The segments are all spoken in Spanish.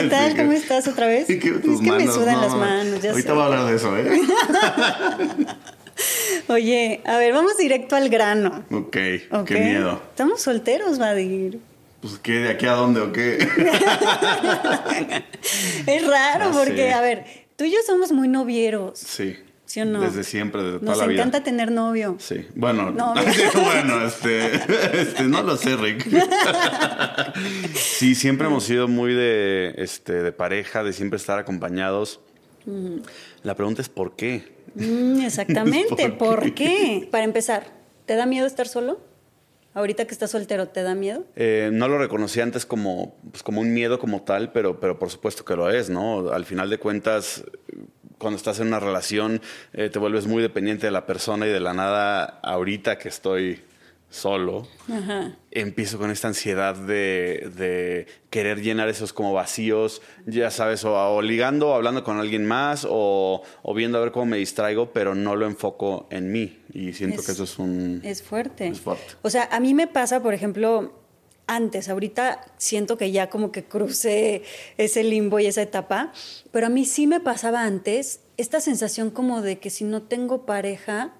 ¿Qué tal? ¿Cómo estás otra vez? Es que, me sudan las manos. Ya Ahorita voy a hablar de eso, ¿eh? Oye, a ver, vamos directo al grano. Ok, qué miedo. Estamos solteros, Vadir. Pues, ¿qué? ¿De aquí a dónde o qué? es raro porque, a ver, tú y yo somos muy novieros. Sí. ¿Sí o no? Desde siempre, desde toda la vida. Nos encanta tener novio. Sí. Bueno, no, bueno, este, este, no lo sé, Rick. sí, siempre hemos sido muy de, este, de pareja, de siempre estar acompañados. La pregunta es ¿por qué? Mm, exactamente, ¿Por, qué? Para empezar, ¿te da miedo estar solo? Ahorita que estás soltero, ¿te da miedo? Eh, no lo reconocí antes como, pues, como un miedo como tal, pero, pero por supuesto que lo es, ¿no? Al final de cuentas, cuando estás en una relación, eh, te vuelves muy dependiente de la persona y de la nada, ahorita que estoy solo, empiezo con esta ansiedad de, querer llenar esos como vacíos, ya sabes, o, ligando o hablando con alguien más o, viendo a ver cómo me distraigo, pero no lo enfoco en mí. Y siento que eso es un... Es fuerte. Es fuerte. O sea, a mí me pasa, por ejemplo, antes, ahorita siento que ya como que crucé ese limbo y esa etapa, pero a mí sí me pasaba antes esta sensación como de que si no tengo pareja,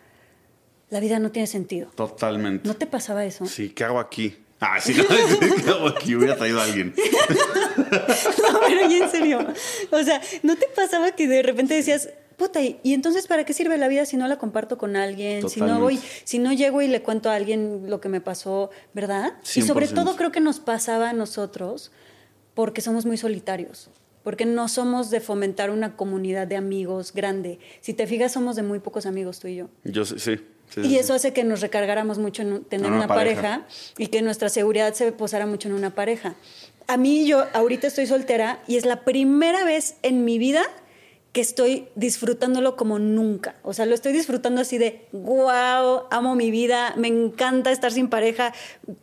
la vida no tiene sentido. Totalmente. ¿No te pasaba eso? Sí, ¿qué hago aquí? Ah, sí, ¿qué hago aquí? Hubiera traído a alguien. no, pero ya en serio. O sea, ¿no te pasaba que de repente decías, puta, y entonces para qué sirve la vida si no la comparto con alguien? Si no voy, si no llego y le cuento a alguien lo que me pasó, ¿verdad? Y sobre todo creo que nos pasaba a nosotros porque somos muy solitarios porque no somos de fomentar una comunidad de amigos grande. Si te fijas, somos de muy pocos amigos tú y yo. Yo sí y eso hace que nos recargáramos mucho en tener una, pareja. y que nuestra seguridad se posara mucho en una pareja. A mí yo ahorita estoy soltera y es la primera vez en mi vida que estoy disfrutándolo como nunca. O sea, lo estoy disfrutando así de, wow, amo mi vida, me encanta estar sin pareja,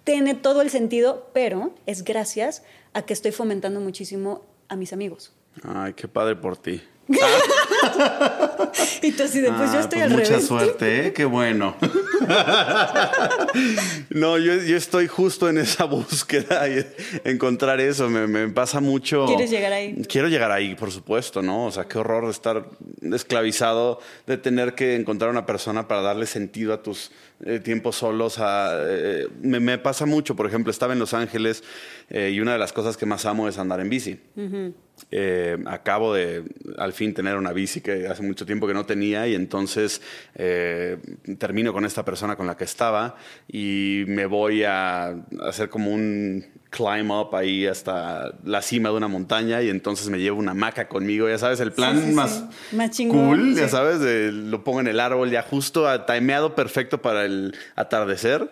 tiene todo el sentido, pero es gracias a que estoy fomentando muchísimo a mis amigos. Ay, qué padre por ti. y tú así de, pues yo ah, estoy pues al mucha suerte, ¿eh? Qué bueno. no, yo, estoy justo en esa búsqueda y encontrar eso. Me, pasa mucho. ¿Quieres llegar ahí? Quiero llegar ahí, por supuesto, ¿no? O sea, qué horror de estar esclavizado, de tener que encontrar una persona para darle sentido a tus eh, tiempos solos. Eh, me, pasa mucho, por ejemplo, estaba en Los Ángeles y una de las cosas que más amo es andar en bici. Eh, acabo de al fin tener una bici que hace mucho tiempo que no tenía y entonces eh, termino con esta persona con la que estaba y me voy a hacer como un climb up ahí hasta la cima de una montaña y entonces me llevo una maca conmigo, ya sabes, el plan más, cool, ya sabes, lo pongo en el árbol ya justo timeado perfecto para el atardecer.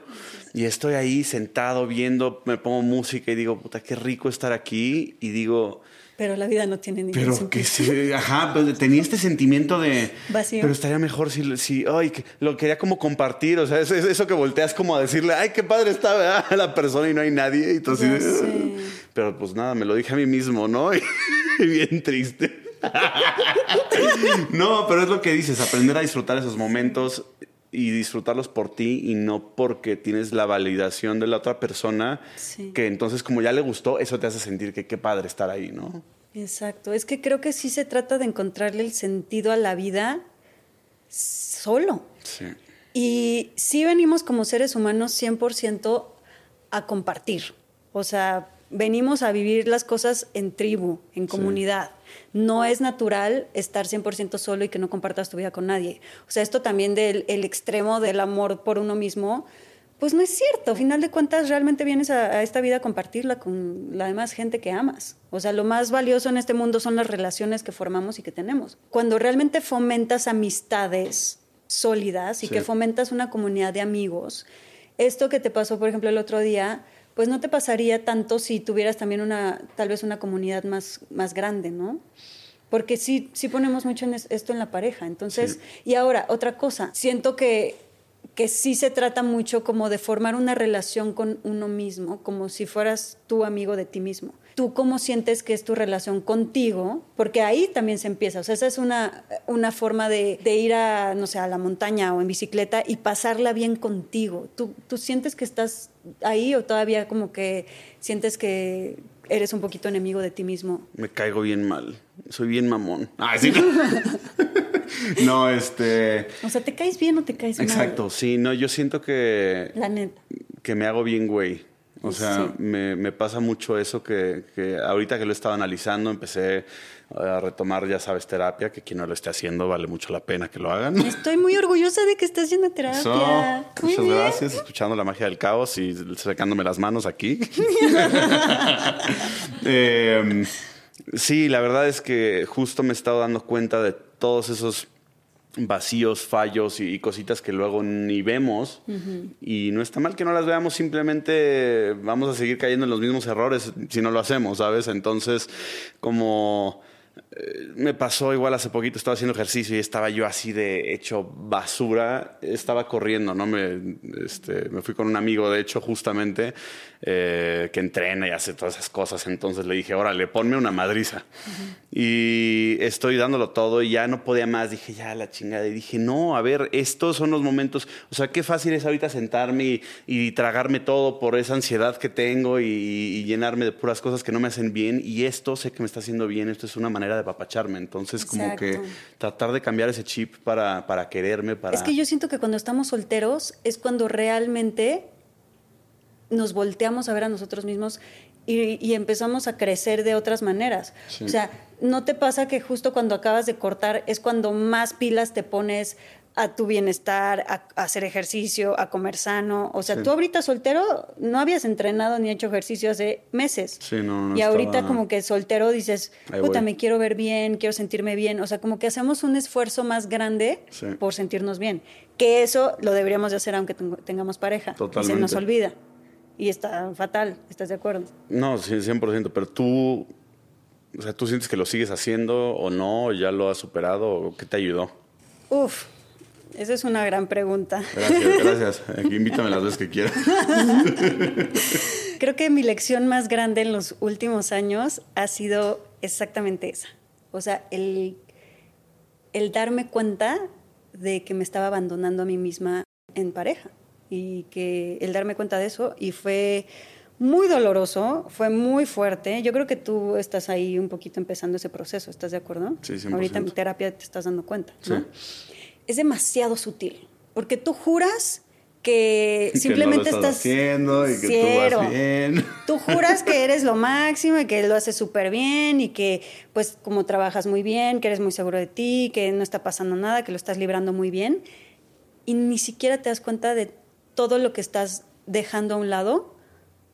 Y estoy ahí sentado viendo, me pongo música y digo, puta, qué rico estar aquí. Y digo, pero la vida no tiene ningún Pero sentido. que sí, ajá, pues, tenía este sentimiento de... Vacío. Pero estaría mejor si, si ay, lo quería como compartir, o sea, eso, eso que volteas como a decirle, ay, qué padre está la persona y no hay nadie. Y entonces, pero pues nada, me lo dije a mí mismo, ¿no? Y bien triste. no, pero es lo que dices, aprender a disfrutar esos momentos y disfrutarlos por ti y no porque tienes la validación de la otra persona, que entonces como ya le gustó, eso te hace sentir que qué padre estar ahí, ¿no? Exacto, es que creo que sí se trata de encontrarle el sentido a la vida solo. Sí. Y sí venimos como seres humanos 100% a compartir, o sea, venimos a vivir las cosas en tribu, en comunidad. No es natural estar 100% solo y que no compartas tu vida con nadie. O sea, esto también del el extremo del amor por uno mismo, pues no es cierto. A final de cuentas, realmente vienes a, esta vida a compartirla con la demás gente que amas. O sea, lo más valioso en este mundo son las relaciones que formamos y que tenemos. Cuando realmente fomentas amistades sólidas y que fomentas una comunidad de amigos, esto que te pasó, por ejemplo, el otro día, pues no te pasaría tanto si tuvieras también una, tal vez una comunidad más, más grande, ¿no? Porque sí, sí ponemos mucho en esto en la pareja. Entonces, y ahora, otra cosa, siento que, que sí se trata mucho como de formar una relación con uno mismo, como si fueras tu amigo de ti mismo tú cómo sientes que es tu relación contigo, porque ahí también se empieza. O sea, esa es una, una forma de, ir a, no sé, a la montaña o en bicicleta y pasarla bien contigo. ¿Tú, ¿Tú sientes que estás ahí o todavía como que sientes que eres un poquito enemigo de ti mismo? Me caigo bien mal. Soy bien mamón. Ah, sí. no, este. O sea, ¿te caes bien o te caes mal? Exacto, sí, no, yo siento que. La neta. Que me hago bien, güey. O sea, me, me, pasa mucho eso que, que, ahorita que lo he estado analizando, empecé a retomar, ya sabes, terapia, que quien no lo esté haciendo vale mucho la pena que lo hagan. Estoy muy orgullosa de que estés haciendo terapia. muchas gracias, escuchando la magia del caos y sacándome las manos aquí. Em, sí, la verdad es que justo me he estado dando cuenta de todos esos vacíos, fallos y, cositas que luego ni vemos. Y no está mal que no las veamos, simplemente vamos a seguir cayendo en los mismos errores si no lo hacemos, ¿sabes? Entonces, como me pasó igual hace poquito, estaba haciendo ejercicio y estaba yo así de hecho basura, estaba corriendo, ¿no? Me, este, me fui con un amigo, de hecho, justamente, eh, que entrena y hace todas esas cosas, entonces le dije, órale, ponme una madriza. Y estoy dándolo todo y ya no podía más, dije, ya la chingada, y dije, no, a ver, estos son los momentos, o sea, qué fácil es ahorita sentarme y, tragarme todo por esa ansiedad que tengo y, y llenarme de puras cosas que no me hacen bien, y esto sé que me está haciendo bien, esto es una manera de papacharme. Entonces, como que tratar de cambiar ese chip para, para quererme, para... Es que yo siento que cuando estamos solteros es cuando realmente nos volteamos a ver a nosotros mismos y, empezamos a crecer de otras maneras. O sea, ¿no te pasa que justo cuando acabas de cortar es cuando más pilas te pones a tu bienestar, a, hacer ejercicio, a comer sano. O sea, tú ahorita soltero no habías entrenado ni hecho ejercicio hace meses. Sí, no, no y ahorita como que soltero dices, puta, me quiero ver bien, quiero sentirme bien. O sea, como que hacemos un esfuerzo más grande por sentirnos bien. Que eso lo deberíamos de hacer aunque tengamos pareja. Totalmente. Y se nos olvida. Y está fatal, ¿estás de acuerdo? No, 100%, pero tú, o sea, ¿tú sientes que lo sigues haciendo o no? ¿Ya lo has superado? ¿O qué te ayudó? Uf, esa es una gran pregunta. Gracias, gracias. invítame las veces que quieras. Creo que mi lección más grande en los últimos años ha sido exactamente esa. O sea, el, el darme cuenta de que me estaba abandonando a mí misma en pareja. Y que el darme cuenta de eso, y fue muy doloroso, fue muy fuerte. Yo creo que tú estás ahí un poquito empezando ese proceso, ¿estás de acuerdo? Sí, 100%. Ahorita en terapia te estás dando cuenta, ¿no? Sí es demasiado sutil, porque tú juras que simplemente estás, haciendo y que tú vas bien. Tú juras que eres lo máximo y que lo haces súper bien y que pues como trabajas muy bien, que eres muy seguro de ti, que no está pasando nada, que lo estás librando muy bien y ni siquiera te das cuenta de todo lo que estás dejando a un lado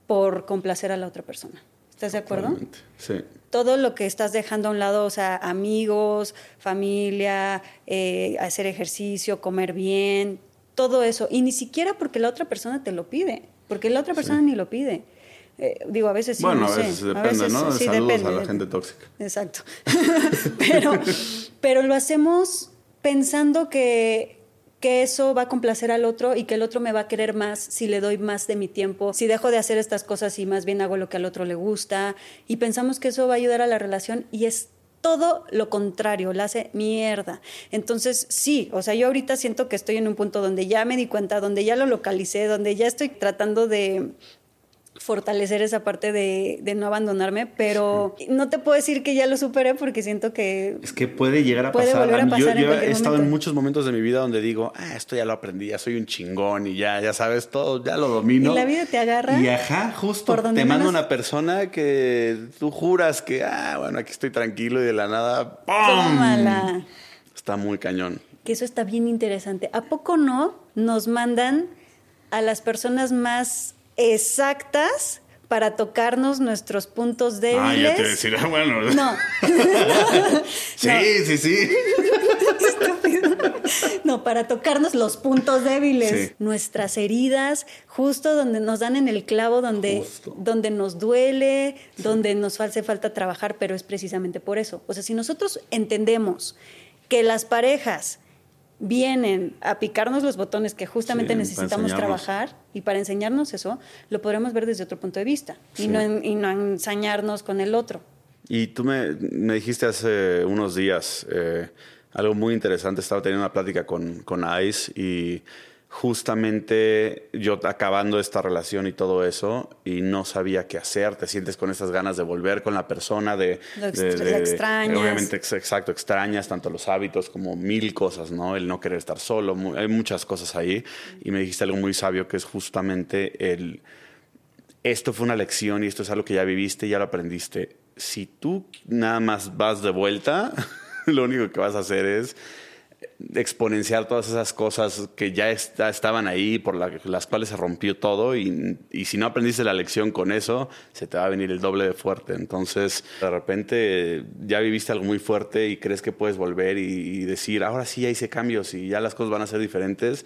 por complacer a la otra persona. ¿Estás de acuerdo? Sí todo lo que estás dejando a un lado, o sea, amigos, familia, eh, hacer ejercicio, comer bien, todo eso. Y ni siquiera porque la otra persona te lo pide, porque la otra persona ni lo pide. Eh, digo, a veces sí. Bueno, a veces depende, ¿no? Sí, Saludos depende. a la gente tóxica. Exacto. pero, pero lo hacemos pensando que que eso va a complacer al otro y que el otro me va a querer más si le doy más de mi tiempo, si dejo de hacer estas cosas y más bien hago lo que al otro le gusta y pensamos que eso va a ayudar a la relación y es todo lo contrario, la hace mierda. Entonces, sí, o sea, yo ahorita siento que estoy en un punto donde ya me di cuenta, donde ya lo localicé, donde ya estoy tratando de, fortalecer esa parte de, de, no abandonarme, pero no te puedo decir que ya lo superé porque siento que... Es que puede llegar a pasar. Volver a pasar yo, he estado en muchos momentos de mi vida donde digo, ah, esto ya lo aprendí, ya soy un chingón y ya, ya sabes todo, ya lo domino. Y la vida te agarra. Y ajá, justo te manda una persona que tú juras que, ah, bueno, aquí estoy tranquilo y de la nada, ¡pum! Está muy cañón. Que eso está bien interesante. ¿A poco no nos mandan a las personas más exactas para tocarnos nuestros puntos débiles. Ah, ya te decía, bueno. No. sí, sí, sí, no, para tocarnos los puntos débiles, nuestras heridas, justo donde nos dan en el clavo, donde, donde nos duele, donde nos hace falta trabajar, pero es precisamente por eso. O sea, si nosotros entendemos que las parejas vienen a picarnos los botones que justamente necesitamos trabajar y para enseñarnos eso, lo podremos ver desde otro punto de vista y, no, y no ensañarnos con el otro. Y tú me, me dijiste hace unos días eh, algo muy interesante, estaba teniendo una plática con, con Ice y justamente yo acabando esta relación y todo eso y no sabía qué hacer, te sientes con estas ganas de volver con la persona, de... de, extrañas. obviamente, exacto, extrañas tanto los hábitos como mil cosas, ¿no? El no querer estar solo, hay muchas cosas ahí y me dijiste algo muy sabio que es justamente el... Esto fue una lección y esto es algo que ya viviste, y ya lo aprendiste. Si tú nada más vas de vuelta, lo único que vas a hacer es exponenciar todas esas cosas que ya estaban ahí, por las cuales se rompió todo, y, si no aprendiste la lección con eso, se te va a venir el doble de fuerte. Entonces, de repente ya viviste algo muy fuerte y crees que puedes volver y, decir, ahora sí ya hice cambios y ya las cosas van a ser diferentes,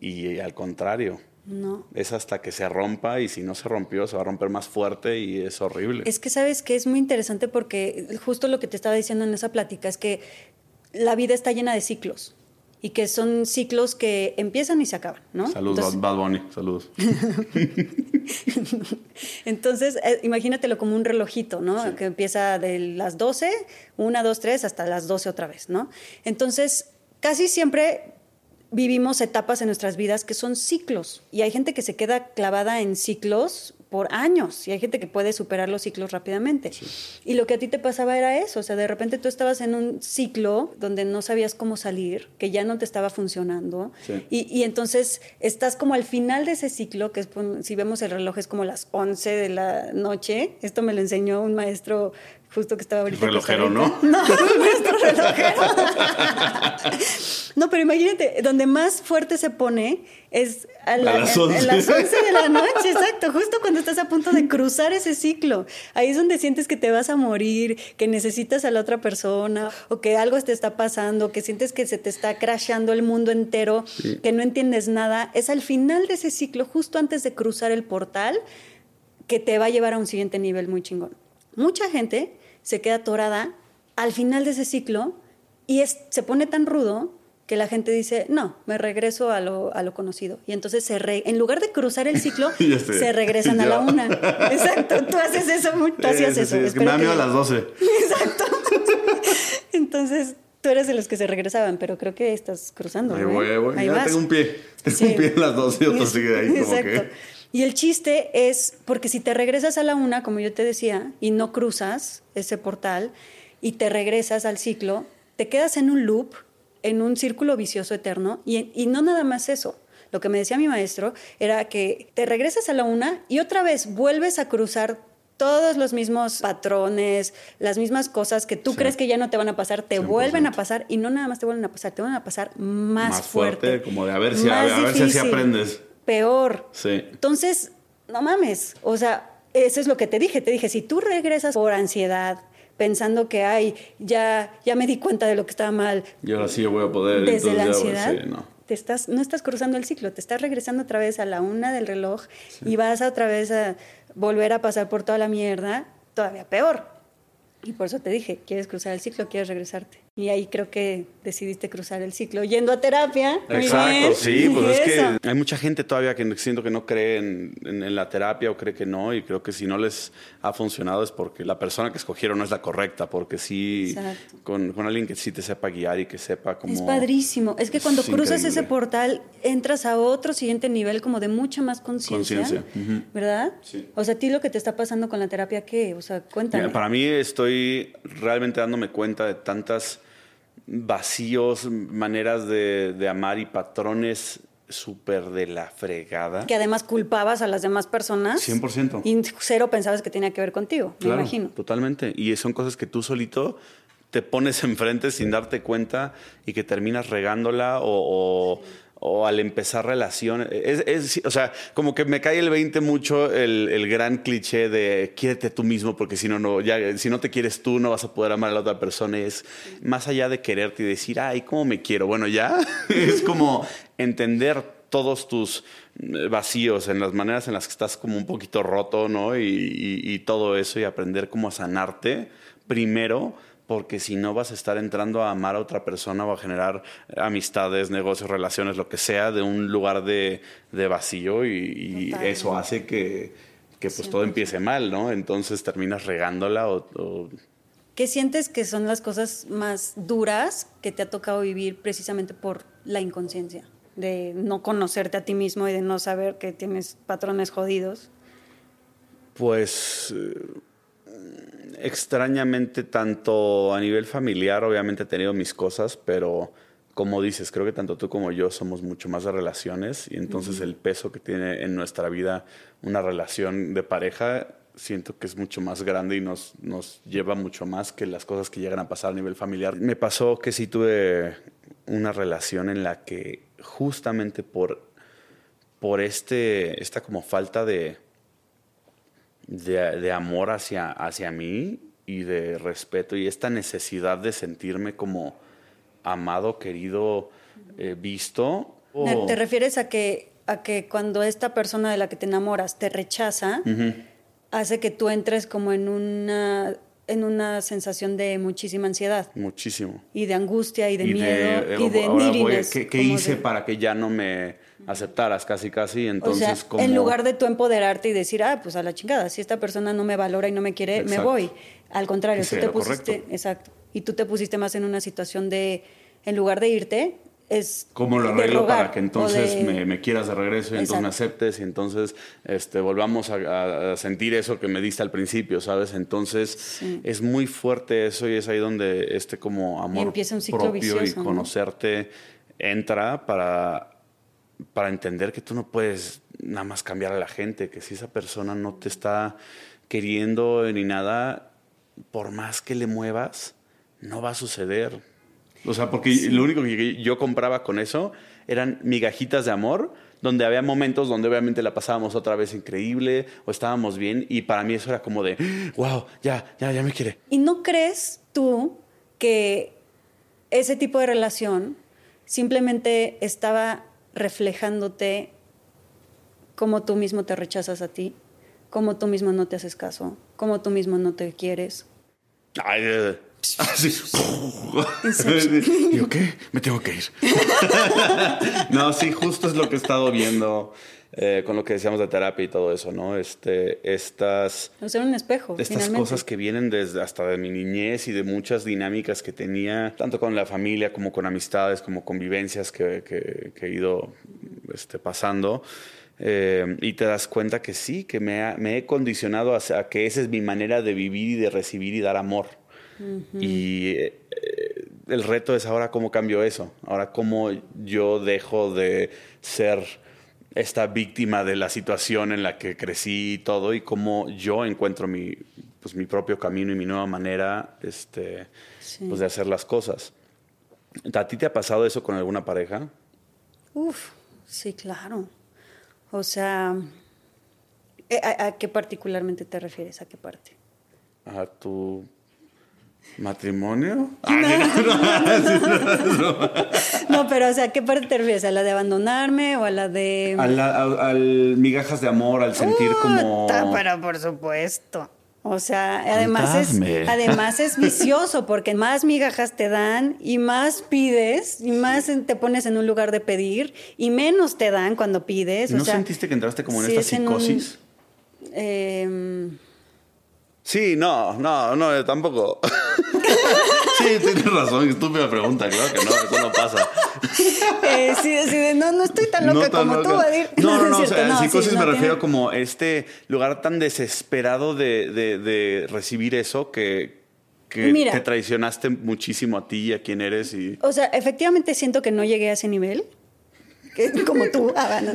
y al contrario. No. Es hasta que se rompa y si no se rompió se va a romper más fuerte y es horrible. Es que sabes que es muy interesante porque justo lo que te estaba diciendo en esa plática es que la vida está llena de ciclos y que son ciclos que empiezan y se acaban, ¿no? Saludos, Bad Bunny, saludos. Entonces, eh, imagínatelo como un relojito, ¿no? Que empieza de las 12, 1, 2, 3, hasta las 12 otra vez, ¿no? Entonces, casi siempre vivimos etapas en nuestras vidas que son ciclos y hay gente que se queda clavada en ciclos por años y hay gente que puede superar los ciclos rápidamente. Y lo que a ti te pasaba era eso, o sea, de repente tú estabas en un ciclo donde no sabías cómo salir, que ya no te estaba funcionando y, y, entonces estás como al final de ese ciclo, que es, si vemos el reloj es como las 11 de la noche, esto me lo enseñó un maestro justo que estaba ahorita. Relojero, ¿no? No, nuestro relojero. no, pero imagínate, donde más fuerte se pone es a, las 11. de la noche, exacto, justo cuando estás a punto de cruzar ese ciclo. Ahí es donde sientes que te vas a morir, que necesitas a la otra persona, o que algo te está pasando, que sientes que se te está crashando el mundo entero, que no entiendes nada. Es al final de ese ciclo, justo antes de cruzar el portal, que te va a llevar a un siguiente nivel muy chingón. Mucha gente se queda atorada al final de ese ciclo y se pone tan rudo que la gente dice, no, me regreso a lo, a lo conocido. Y entonces, se en lugar de cruzar el ciclo, se regresan a la una. Exacto, tú haces eso, tú hacías eso. es que me da miedo a las 12. Exacto. entonces, tú eres de los que se regresaban, pero creo que estás cruzando. Ahí voy, ahí voy. Ahí ya tengo un pie. Tengo un pie en las 12 y otro sigue ahí como Exacto. Y el chiste es, porque si te regresas a la una, como yo te decía, y no cruzas ese portal, y te regresas al ciclo, te quedas en un loop, en un círculo vicioso eterno, y, y no nada más eso. Lo que me decía mi maestro era que te regresas a la una y otra vez vuelves a cruzar todos los mismos patrones, las mismas cosas que tú crees que ya no te van a pasar, te vuelven a pasar y no nada más te vuelven a pasar, te van a pasar más, más fuerte, Como de a ver si, a, ver si así aprendes peor. Sí. Entonces, no mames, o sea, eso es lo que te dije, te dije, si tú regresas por ansiedad, pensando que, ay, ya, ya me di cuenta de lo que estaba mal. Y ahora sí voy a poder. Desde la ansiedad, no. Te estás, no estás cruzando el ciclo, te estás regresando otra vez a la una del reloj y vas a otra vez a volver a pasar por toda la mierda, todavía peor. Y por eso te dije, ¿quieres cruzar el ciclo? ¿Quieres regresarte? Y ahí creo que decidiste cruzar el ciclo yendo a terapia. Exacto, sí, pues es que hay mucha gente todavía que siento que no cree en, la terapia o cree que no, y creo que si no les ha funcionado es porque la persona que escogieron no es la correcta, porque sí, con, con, alguien que sí te sepa guiar y que sepa cómo... Es padrísimo, es que cuando cruzas ese portal entras a otro siguiente nivel como de mucha más conciencia, ¿verdad? Sí. O sea, a ti lo que te está pasando con la terapia, ¿qué? O sea, cuéntame. para mí estoy realmente dándome cuenta de tantas vacíos, maneras de, amar y patrones súper de la fregada. Que además culpabas a las demás personas. 100%. Y cero pensabas que tenía que ver contigo, me imagino. Totalmente. Y son cosas que tú solito te pones enfrente sin darte cuenta y que terminas regándola o, o al empezar relaciones. Es, o sea, como que me cae el 20 mucho el, el, gran cliché de quiérete tú mismo, porque si no, no, ya, si no te quieres tú, no vas a poder amar a la otra persona. Es más allá de quererte y decir, ay, ¿cómo me quiero? Bueno, ya es como entender todos tus eh, vacíos, en las maneras en las que estás como un poquito roto, ¿no? Y, y todo eso y aprender cómo sanarte primero porque si no vas a estar entrando a amar a otra persona o a generar amistades, negocios, relaciones, lo que sea, de un lugar de, vacío y, eso hace que, pues todo empiece mal, ¿no? Entonces terminas regándola o, ¿Qué sientes que son las cosas más duras que te ha tocado vivir precisamente por la inconsciencia? De no conocerte a ti mismo y de no saber que tienes patrones jodidos. Pues eh, extrañamente, tanto a nivel familiar, obviamente he tenido mis cosas, pero como dices, creo que tanto tú como yo somos mucho más de relaciones y entonces el peso que tiene en nuestra vida una relación de pareja siento que es mucho más grande y nos, nos lleva mucho más que las cosas que llegan a pasar a nivel familiar. Me pasó que sí tuve una relación en la que justamente por, por este, esta como falta de, de, amor hacia, hacia mí y de respeto y esta necesidad de sentirme como amado, querido, eh, visto. ¿Te refieres a que, a que cuando esta persona de la que te enamoras te rechaza, hace que tú entres como en una en una sensación de muchísima ansiedad. Muchísimo. Y de angustia y de miedo y de ahora ¿Qué, hice para que ya no me aceptaras casi casi? Entonces, o en lugar de tú empoderarte y decir, ah, pues a la chingada, si esta persona no me valora y no me quiere, me voy. Al contrario, tú te pusiste, exacto, y tú te pusiste más en una situación de, en lugar de irte, es cómo lo arreglo para que entonces me, quieras de regreso y entonces me aceptes y entonces este, volvamos a, sentir eso que me diste al principio, ¿sabes? Entonces es muy fuerte eso y es ahí donde este como amor propio y conocerte entra para, para entender que tú no puedes nada más cambiar a la gente, que si esa persona no te está queriendo ni nada, por más que le muevas, no va a suceder o sea, porque lo único que yo compraba con eso eran migajitas de amor, donde había momentos donde obviamente la pasábamos otra vez increíble o estábamos bien y para mí eso era como de, wow, ya, ya, ya me quiere. ¿Y no crees tú que ese tipo de relación simplemente estaba reflejándote cómo tú mismo te rechazas a ti, cómo tú mismo no te haces caso, cómo tú mismo no te quieres? Ay, eh, Así. Digo, ¿qué? Me tengo que ir. no, sí, justo es lo que he estado viendo eh, con lo que decíamos de terapia y todo eso, ¿no? Este, estas. Ser un espejo. Estas cosas que vienen desde hasta de mi niñez y de muchas dinámicas que tenía, tanto con la familia como con amistades, como convivencias que, que, he ido este, pasando. Eh, y te das cuenta que sí, que me, me he condicionado a que esa es mi manera de vivir y de recibir y dar amor. Y eh, el reto es ahora cómo cambio eso, ahora cómo yo dejo de ser esta víctima de la situación en la que crecí y todo y cómo yo encuentro mi, pues, mi propio camino y mi nueva manera este, pues, de hacer las cosas. ¿A ti te ha pasado eso con alguna pareja? Uf, sí, claro. O sea, eh, ¿a, qué particularmente te refieres? ¿A qué parte? A tu ¿Matrimonio? No, pero o sea, ¿qué parte te refieres? ¿A la de abandonarme o a la de...? al migajas de amor, al sentir como... Pero por supuesto. O sea, además es, además es vicioso porque más migajas te dan y más pides y más te pones en un lugar de pedir y menos te dan cuando pides. ¿No sentiste que entraste como en esta psicosis? eh, Sí, no, no, no, tampoco. sí, tienes razón, estúpida pregunta, claro que no, eso no pasa. Eh, sí, sí, no, no estoy tan loca como tú, Vadir. No, no, no, o sea, en psicosis me refiero como este lugar tan desesperado de, de, de recibir eso que, que te traicionaste muchísimo a ti y a quién eres. Y... O sea, efectivamente siento que no llegué a ese nivel como tú. Ah, no,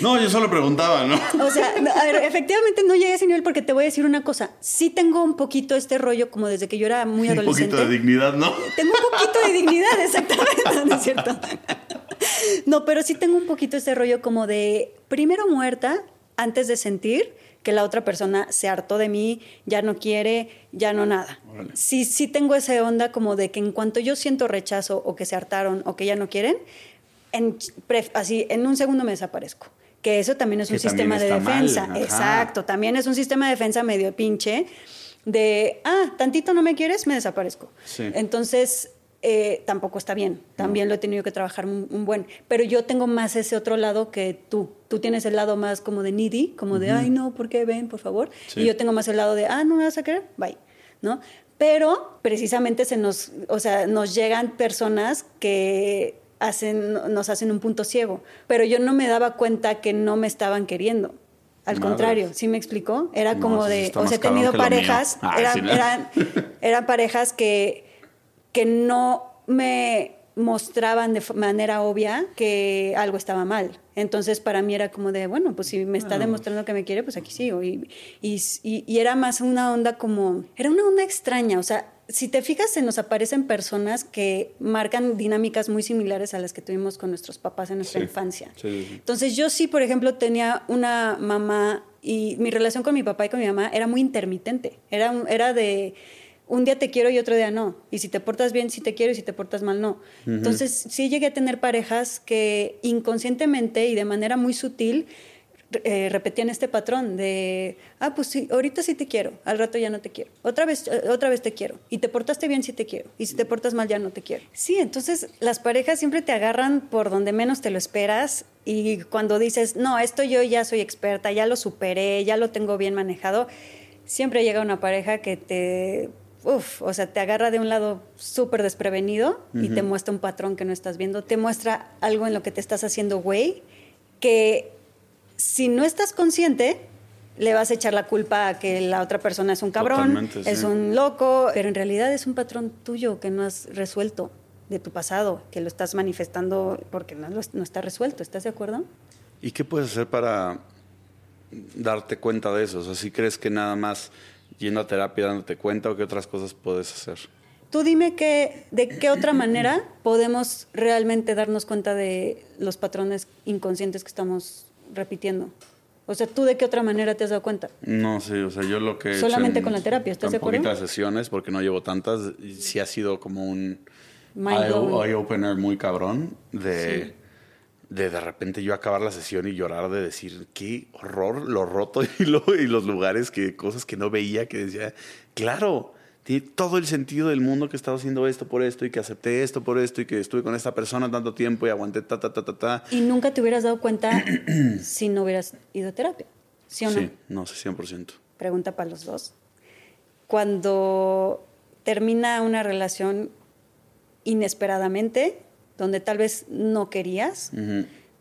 no, yo solo preguntaba, ¿no? O sea, a ver, efectivamente no llegué a ese nivel porque te voy a decir una cosa. Sí tengo un poquito este rollo como desde que yo era muy adolescente. Un poquito de dignidad, ¿no? Tengo un poquito de dignidad, exactamente, ¿no es cierto? no, pero sí tengo un poquito ese rollo como de primero muerta antes de sentir que la otra persona se hartó de mí, ya no quiere, ya no nada. Sí, sí tengo esa onda como de que en cuanto yo siento rechazo o que se hartaron o que ya no quieren, en, así en un segundo me desaparezco. Que eso también es un sistema de defensa. Exacto, también es un sistema de defensa medio pinche de, ah, tantito no me quieres, me desaparezco. Entonces, eh, tampoco está bien. También lo he tenido que trabajar un, buen. Pero yo tengo más ese otro lado que tú. Tú tienes el lado más como de needy, como de, ay, no, ¿por qué ven, por favor? Y yo tengo más el lado de, ah, no me vas a querer, bye. ¿No? Pero precisamente se nos, o sea, nos llegan personas que hacen, nos hacen un punto ciego. Pero yo no me daba cuenta que no me estaban queriendo. Al contrario, ¿sí me explicó? Era como de, o sea, he tenido parejas, ah, eran, eran parejas que que no me mostraban de manera obvia que algo estaba mal. Entonces para mí era como de, bueno, pues si me está demostrando que me quiere, pues aquí sigo. Y, y, era más una onda como, era una onda extraña, o sea, si te fijas, se nos aparecen personas que marcan dinámicas muy similares a las que tuvimos con nuestros papás en nuestra infancia. Entonces yo sí, por ejemplo, tenía una mamá y mi relación con mi papá y con mi mamá era muy intermitente. Era, era de un día te quiero y otro día no. Y si te portas bien, sí te quiero y si te portas mal, no. Entonces, sí llegué a tener parejas que inconscientemente y de manera muy sutil eh, repetían este patrón de, ah, pues sí, ahorita sí te quiero, al rato ya no te quiero. Otra vez, eh, otra vez te quiero. Y te portaste bien, sí te quiero. Y si te portas mal, ya no te quiero. Sí, entonces las parejas siempre te agarran por donde menos te lo esperas. Y cuando dices, no, esto yo ya soy experta, ya lo superé, ya lo tengo bien manejado, siempre llega una pareja que te uf, o sea, te agarra de un lado súper desprevenido y te muestra un patrón que no estás viendo, te muestra algo en lo que te estás haciendo güey, que si no estás consciente, le vas a echar la culpa a que la otra persona es un cabrón, es un loco, pero en realidad es un patrón tuyo que no has resuelto de tu pasado, que lo estás manifestando porque no, no está resuelto, ¿estás de acuerdo? ¿Y qué puedes hacer para darte cuenta de eso? O sea, si crees que nada más yendo a terapia dándote cuenta o qué otras cosas puedes hacer? Tú dime que, de qué otra manera podemos realmente darnos cuenta de los patrones inconscientes que estamos repitiendo. O sea, ¿tú de qué otra manera te has dado cuenta? No, sí, o sea, yo lo que... Solamente con la terapia, ¿estás de acuerdo? poquitas sesiones, porque no llevo tantas, y sí ha sido como un eye-opener muy cabrón de de de repente yo acabar la sesión y llorar de decir, qué horror, lo roto y, lo, y los lugares, que cosas que no veía, que decía, claro, tiene todo el sentido del mundo que he estado haciendo esto por esto y que acepté esto por esto y que estuve con esta persona tanto tiempo y aguanté ta, ta, ta, ta, ta. Y nunca te hubieras dado cuenta si no hubieras ido a terapia, ¿sí o no? Sí, no sé, 100%. Pregunta para los dos. Cuando termina una relación inesperadamente, donde tal vez no querías,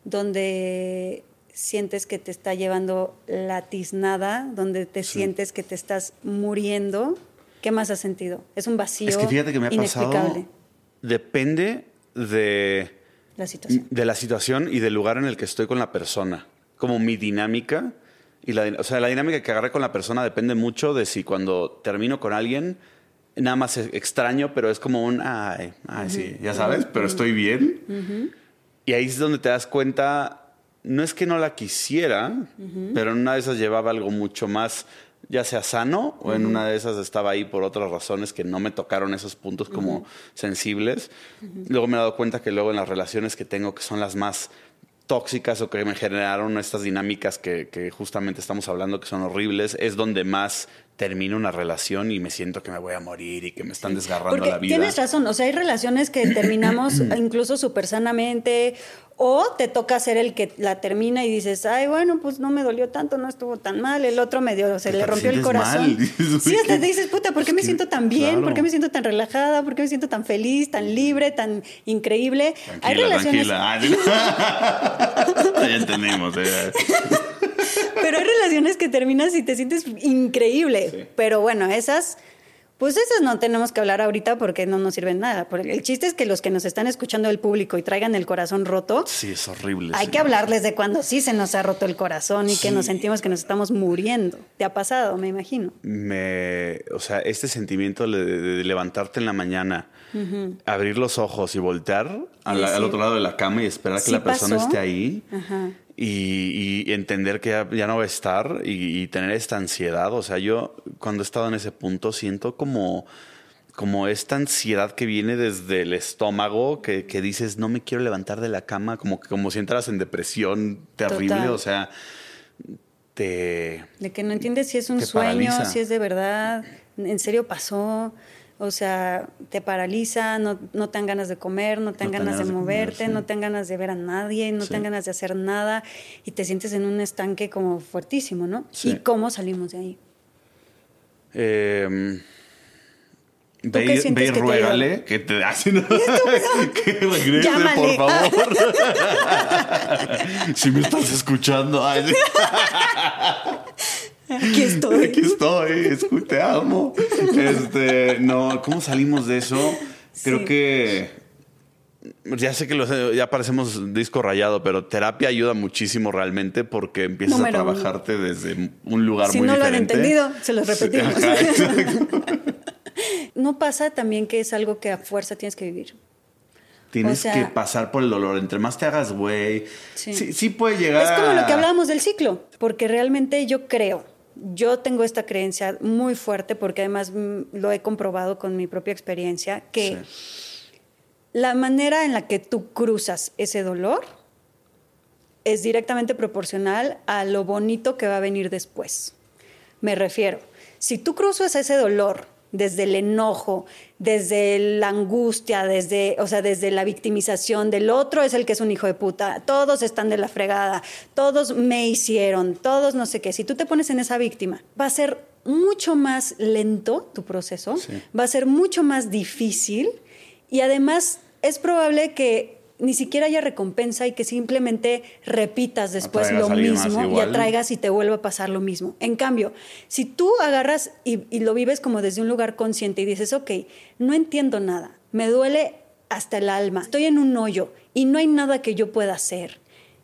donde sientes que te está llevando la tiznada, donde te sientes que te estás muriendo. ¿Qué más has sentido? Es un vacío. Es que fíjate que me ha pasado. Depende de la situación. De la situación y del lugar en el que estoy con la persona. Como mi dinámica. Y la, o sea, la dinámica que agarré con la persona depende mucho de si cuando termino con alguien nada más extraño, pero es como un, ay, ay, sí, ya sabes, pero estoy bien. Y ahí es donde te das cuenta, no es que no la quisiera, pero en una de esas llevaba algo mucho más, ya sea sano, o en una de esas estaba ahí por otras razones que no me tocaron esos puntos como sensibles. Luego me he dado cuenta que luego en las relaciones que tengo, que son las más tóxicas o que me generaron estas dinámicas que, que, justamente estamos hablando que son horribles, es donde más termino una relación y me siento que me voy a morir y que me están desgarrando la vida. Tienes razón, o sea, hay relaciones que terminamos incluso súper sanamente o te toca ser el que la termina y dices, ay, bueno, pues no me dolió tanto, no estuvo tan mal, el otro me dio, se le rompió el corazón. sí, hasta te dices, puta, ¿por qué me siento tan bien? ¿Por qué me siento tan relajada? ¿Por qué me siento tan feliz, tan libre, tan increíble? hay relaciones... Tranquila. ya entendimos. Eh. Pero hay relaciones que terminas y te sientes increíble. Pero bueno, esas Pues esas no tenemos que hablar ahorita porque no nos sirven nada. Porque el chiste es que los que nos están escuchando del público y traigan el corazón roto. Sí, es horrible. Hay que hablarles de cuando sí se nos ha roto el corazón y que nos sentimos que nos estamos muriendo. ¿Te ha pasado, me imagino? Me, o sea, este sentimiento de, levantarte en la mañana, abrir los ojos y voltear al, otro lado de la cama y esperar que la persona esté ahí. Ajá y, entender que ya, no va a estar y, tener esta ansiedad. O sea, yo cuando he estado en ese punto siento como, como esta ansiedad que viene desde el estómago, que, dices, no me quiero levantar de la cama, como, como si entras en depresión terrible. O sea, te... De que no entiendes si es un sueño, si es de verdad, en serio pasó. O sea, te paraliza, no, no te dan ganas de comer, no te dan ganas de moverte, no te dan ganas de ver a nadie, no te dan ganas de hacer nada y te sientes en un estanque como fuertísimo, ¿no? ¿Y cómo salimos de ahí? Eh, Ve, ve y ruégale que te hacen que regrese, por favor. si me estás escuchando. Aquí estoy. Aquí estoy, te amo. Este, no, ¿cómo salimos de eso? Creo que ya sé que ya parecemos disco rayado, pero terapia ayuda muchísimo realmente porque empiezas a trabajarte desde un lugar muy diferente. Si no lo han entendido, se los repetimos. no pasa también que es algo que a fuerza tienes que vivir. Tienes que pasar por el dolor. Entre más te hagas güey, sí. sí. puede llegar. Es como lo que hablábamos del ciclo, porque realmente yo creo yo tengo esta creencia muy fuerte porque además mm, lo he comprobado con mi propia experiencia, que la manera en la que tú cruzas ese dolor es directamente proporcional a lo bonito que va a venir después. Me refiero, si tú cruzas ese dolor desde el enojo, desde la angustia, desde, o sea, desde la victimización del otro es el que es un hijo de puta, todos están de la fregada, todos me hicieron, todos no sé qué. Si tú te pones en esa víctima, va a ser mucho más lento tu proceso, va a ser mucho más difícil y además es probable que ni siquiera haya recompensa y que simplemente repitas después lo mismo y atraigas y te vuelva a pasar lo mismo. En cambio, si tú agarras y, y, lo vives como desde un lugar consciente y dices, ok, no entiendo nada, me duele hasta el alma, estoy en un hoyo y no hay nada que yo pueda hacer.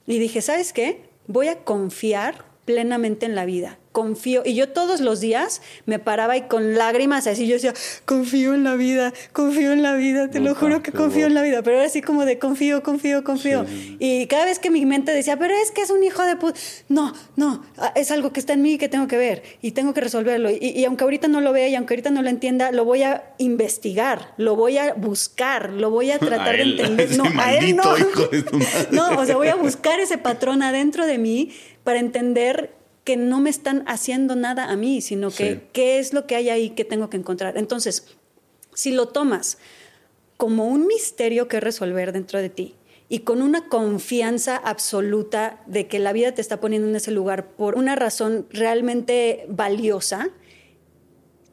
Y dije, ¿sabes qué? Voy a confiar plenamente en la vida confío. Y yo todos los días me paraba y con lágrimas así yo decía, confío en la vida, confío en la vida, te lo juro que confío en la vida. Pero era así como de confío, confío, confío. Y cada vez que mi mente decía, pero es que es un hijo de puta, no, no, ah, es algo que está en mí y que tengo que ver y tengo que resolverlo. Y, aunque ahorita no lo vea y aunque ahorita no lo entienda, lo voy a investigar, lo voy a buscar, lo voy a tratar de entender. No, a él no. no, o sea, voy a buscar ese patrón adentro de mí para entender que no me están haciendo nada a mí, sino que qué es lo que hay ahí que tengo que encontrar. Entonces, si lo tomas como un misterio que resolver dentro de ti y con una confianza absoluta de que la vida te está poniendo en ese lugar por una razón realmente valiosa,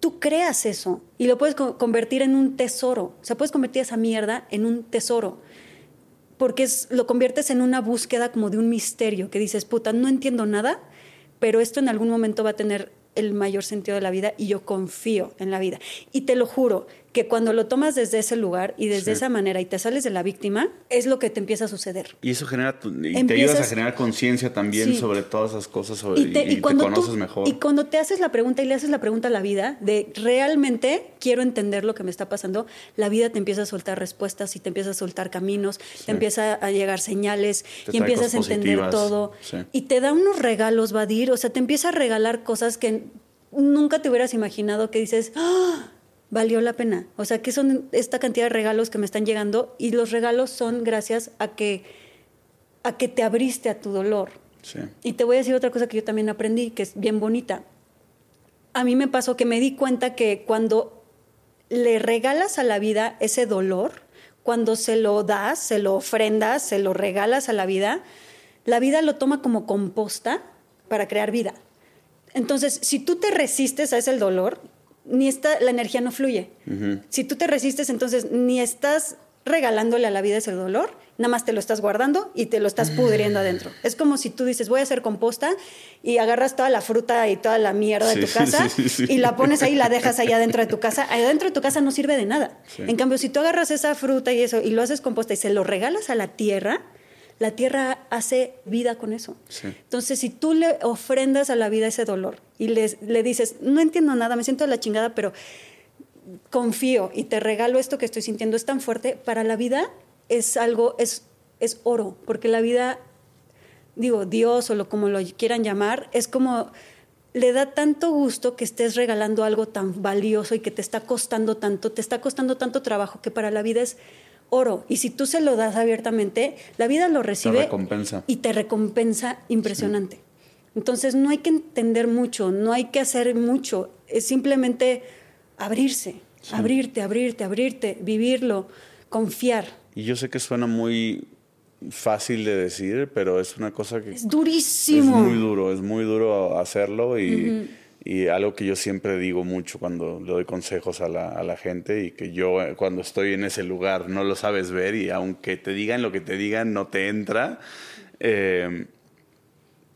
tú creas eso y lo puedes convertir en un tesoro. O sea, puedes convertir esa mierda en un tesoro. Porque es, lo conviertes en una búsqueda como de un misterio, que dices, puta, no entiendo nada, pero esto en algún momento va a tener el mayor sentido de la vida y yo confío en la vida. Y te lo juro, que cuando lo tomas desde ese lugar y desde esa manera y te sales de la víctima, es lo que te empieza a suceder. Y eso genera, y te ayudas a generar conciencia también sobre todas esas cosas y te, conoces mejor. Y cuando te haces la pregunta y le haces la pregunta a la vida de realmente quiero entender lo que me está pasando, la vida te empieza a soltar respuestas y te empieza a soltar caminos, te empieza a llegar señales y empiezas a entender todo. Y te da unos regalos, Vadir, o sea, te empieza a regalar cosas que nunca te hubieras imaginado que dices, ¡Ah! Valió la pena. O sea, que son esta cantidad de regalos que me están llegando y los regalos son gracias a que, a que te abriste a tu dolor. Y te voy a decir otra cosa que yo también aprendí, que es bien bonita. A mí me pasó que me di cuenta que cuando le regalas a la vida ese dolor, cuando se lo das, se lo ofrendas, se lo regalas a la vida, la vida lo toma como composta para crear vida. Entonces, si tú te resistes a ese dolor, ni está, la energía no fluye. Si tú te resistes, entonces ni estás regalándole a la vida ese dolor, nada más te lo estás guardando y te lo estás pudriendo adentro. Es como si tú dices, voy a hacer composta y agarras toda la fruta y toda la mierda de tu casa y la pones ahí y la dejas ahí adentro de tu casa. Adentro de tu casa no sirve de nada. En cambio, si tú agarras esa fruta y eso y lo haces composta y se lo regalas a la tierra, la tierra hace vida con eso. Entonces, si tú le ofrendas a la vida ese dolor y le, le dices, no entiendo nada, me siento de la chingada, pero confío y te regalo esto que estoy sintiendo, es tan fuerte, para la vida es algo, es, es oro, porque la vida, digo, Dios o lo como lo quieran llamar, es como le da tanto gusto que estés regalando algo tan valioso y que te está costando tanto, te está costando tanto trabajo que para la vida es oro. Y si tú se lo das abiertamente, la vida lo recibe y te recompensa impresionante. Entonces no hay que entender mucho, no hay que hacer mucho, es simplemente abrirse, abrirte, abrirte, abrirte, vivirlo, confiar. Y yo sé que suena muy fácil de decir, pero es una cosa que... Es durísimo. Es muy duro, es muy duro hacerlo y, algo que yo siempre digo mucho cuando le doy consejos a la, a la, gente y que yo eh, cuando estoy en ese lugar no lo sabes ver y aunque te digan lo que te digan no te entra. Eh,